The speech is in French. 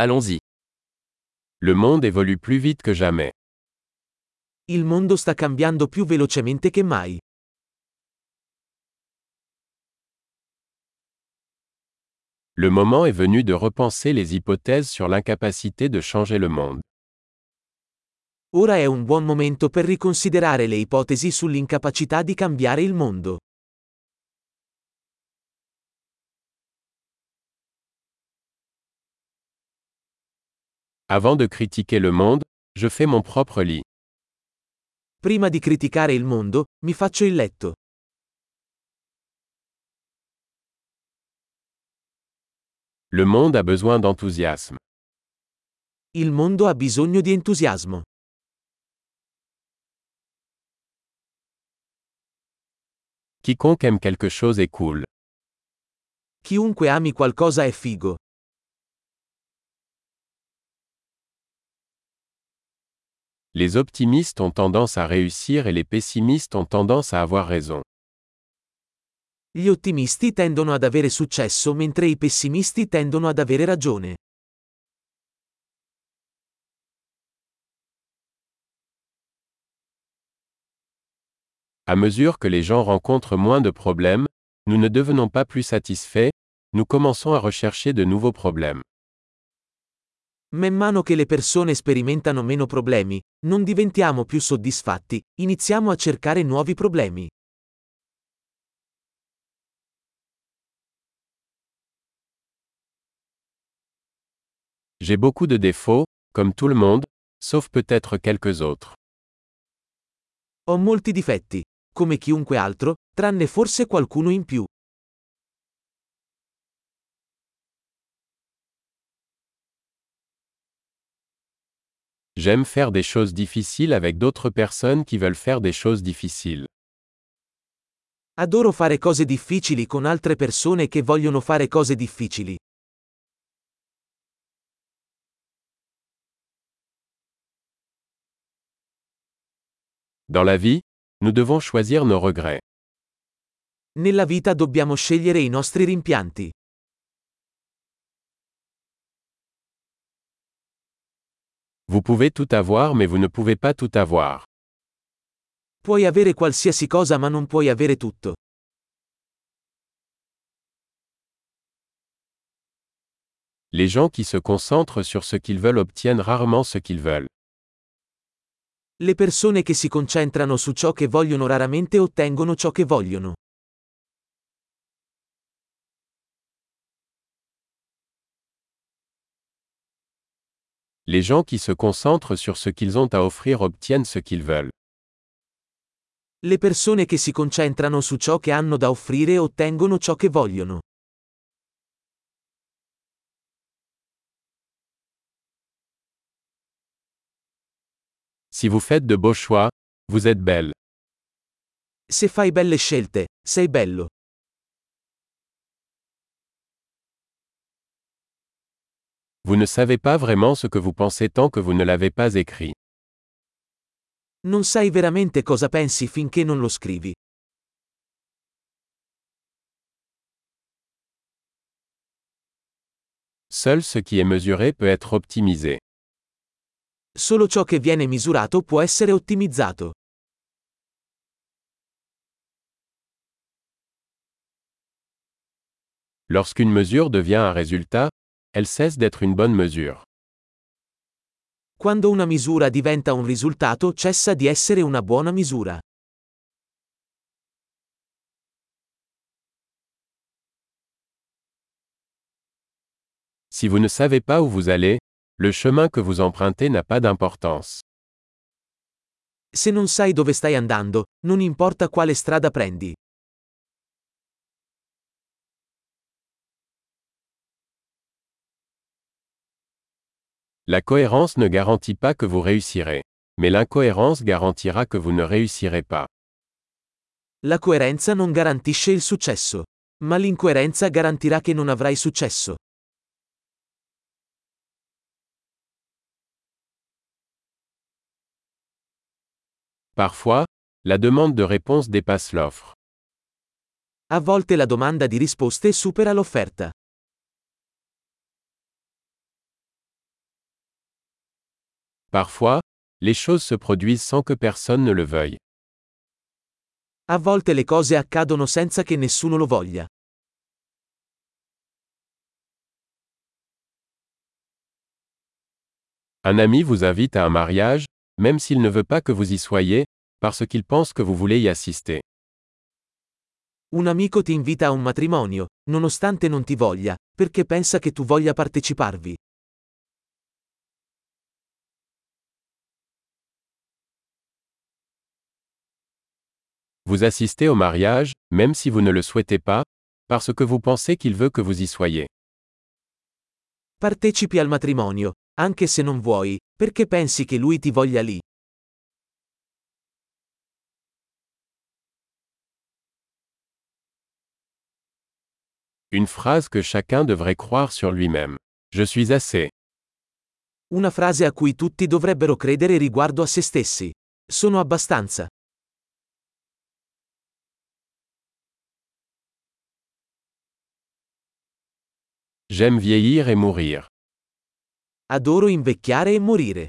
Allons-y. Le monde évolue plus vite que jamais. Il mondo sta cambiando più velocemente che mai. Le moment est venu de repenser les hypothèses sur l'incapacité de changer le monde. Ora è un buon momento per riconsiderare le ipotesi sull'incapacità di cambiare il mondo. Avant de critiquer le monde, je fais mon propre lit. Prima di criticare il mondo, mi faccio il letto. Le monde a besoin d'enthousiasme. Il mondo ha bisogno di entusiasmo. Quiconque aime quelque chose est cool. Chiunque ami qualcosa è figo. Les optimistes ont tendance à réussir et les pessimistes ont tendance à avoir raison. Gli ottimisti tendono ad avere successo mentre i pessimisti tendono ad avere ragione. À mesure que les gens rencontrent moins de problèmes, nous ne devenons pas plus satisfaits, nous commençons à rechercher de nouveaux problèmes. Man mano che le persone sperimentano meno problemi, non diventiamo più soddisfatti, iniziamo a cercare nuovi problemi. J'ai beaucoup de défauts, comme tout le monde, sauf peut-être quelques autres. Ho molti difetti, come chiunque altro, tranne forse qualcuno in più. J'aime faire des choses difficiles avec d'autres personnes qui veulent faire des choses difficiles. Adoro fare cose difficili con altre persone che vogliono fare cose difficili. Dans la vie, nous devons choisir nos regrets. Nella vita dobbiamo scegliere i nostri rimpianti. Vous pouvez tout avoir mais vous ne pouvez pas tout avoir. Puoi avere qualsiasi cosa ma non puoi avere tutto. Les gens qui se concentrent sur ce qu'ils veulent obtiennent rarement ce qu'ils veulent. Le persone che si concentrano su ciò che vogliono raramente ottengono ciò che vogliono. Les gens qui se concentrent sur ce qu'ils ont à offrir obtiennent ce qu'ils veulent. Le persone che si concentrano su ciò che hanno da offrire ottengono ciò che vogliono. Si vous faites de beaux choix, vous êtes belle. Se fai belle scelte, sei bello. Vous ne savez pas vraiment ce que vous pensez tant que vous ne l'avez pas écrit. Non sai veramente cosa pensi finché non lo scrivi. Seul ce qui est mesuré peut être optimisé. Solo ciò che viene misurato può essere ottimizzato. Lorsqu'une mesure devient un résultat, elle cesse d'être une bonne mesure. Quando una misura diventa un risultato cessa di essere una buona misura. Si vous ne savez pas où vous allez, le chemin que vous empruntez n'a pas d'importance. Se non sai dove stai andando, non importa quale strada prendi. La cohérence ne garantit pas que vous réussirez. Mais l'incohérence garantira que vous ne réussirez pas. La coerenza non garantisce il successo. Ma l'incoerenza garantirà che non avrai successo. Parfois, la demande de réponse dépasse l'offre. A volte la domanda di risposte supera l'offerta. Parfois, les choses se produisent sans que personne ne le veuille. A volte le cose accadono senza che nessuno lo voglia. Un ami vous invite à un mariage, même s'il ne veut pas que vous y soyez, parce qu'il pense que vous voulez y assister. Un amico ti invita a un matrimonio, nonostante non ti voglia, perché pensa che tu voglia parteciparvi. Vous assistez au mariage, même si vous ne le souhaitez pas, parce que vous pensez qu'il veut que vous y soyez. Partecipi al matrimonio, anche se non vuoi, perché pensi che lui ti voglia lì? Une phrase que chacun devrait croire sur lui-même. Je suis assez. Una frase a cui tutti dovrebbero credere riguardo a se stessi. Sono abbastanza. J'aime vieillir et mourir. Adoro invecchiare e morire.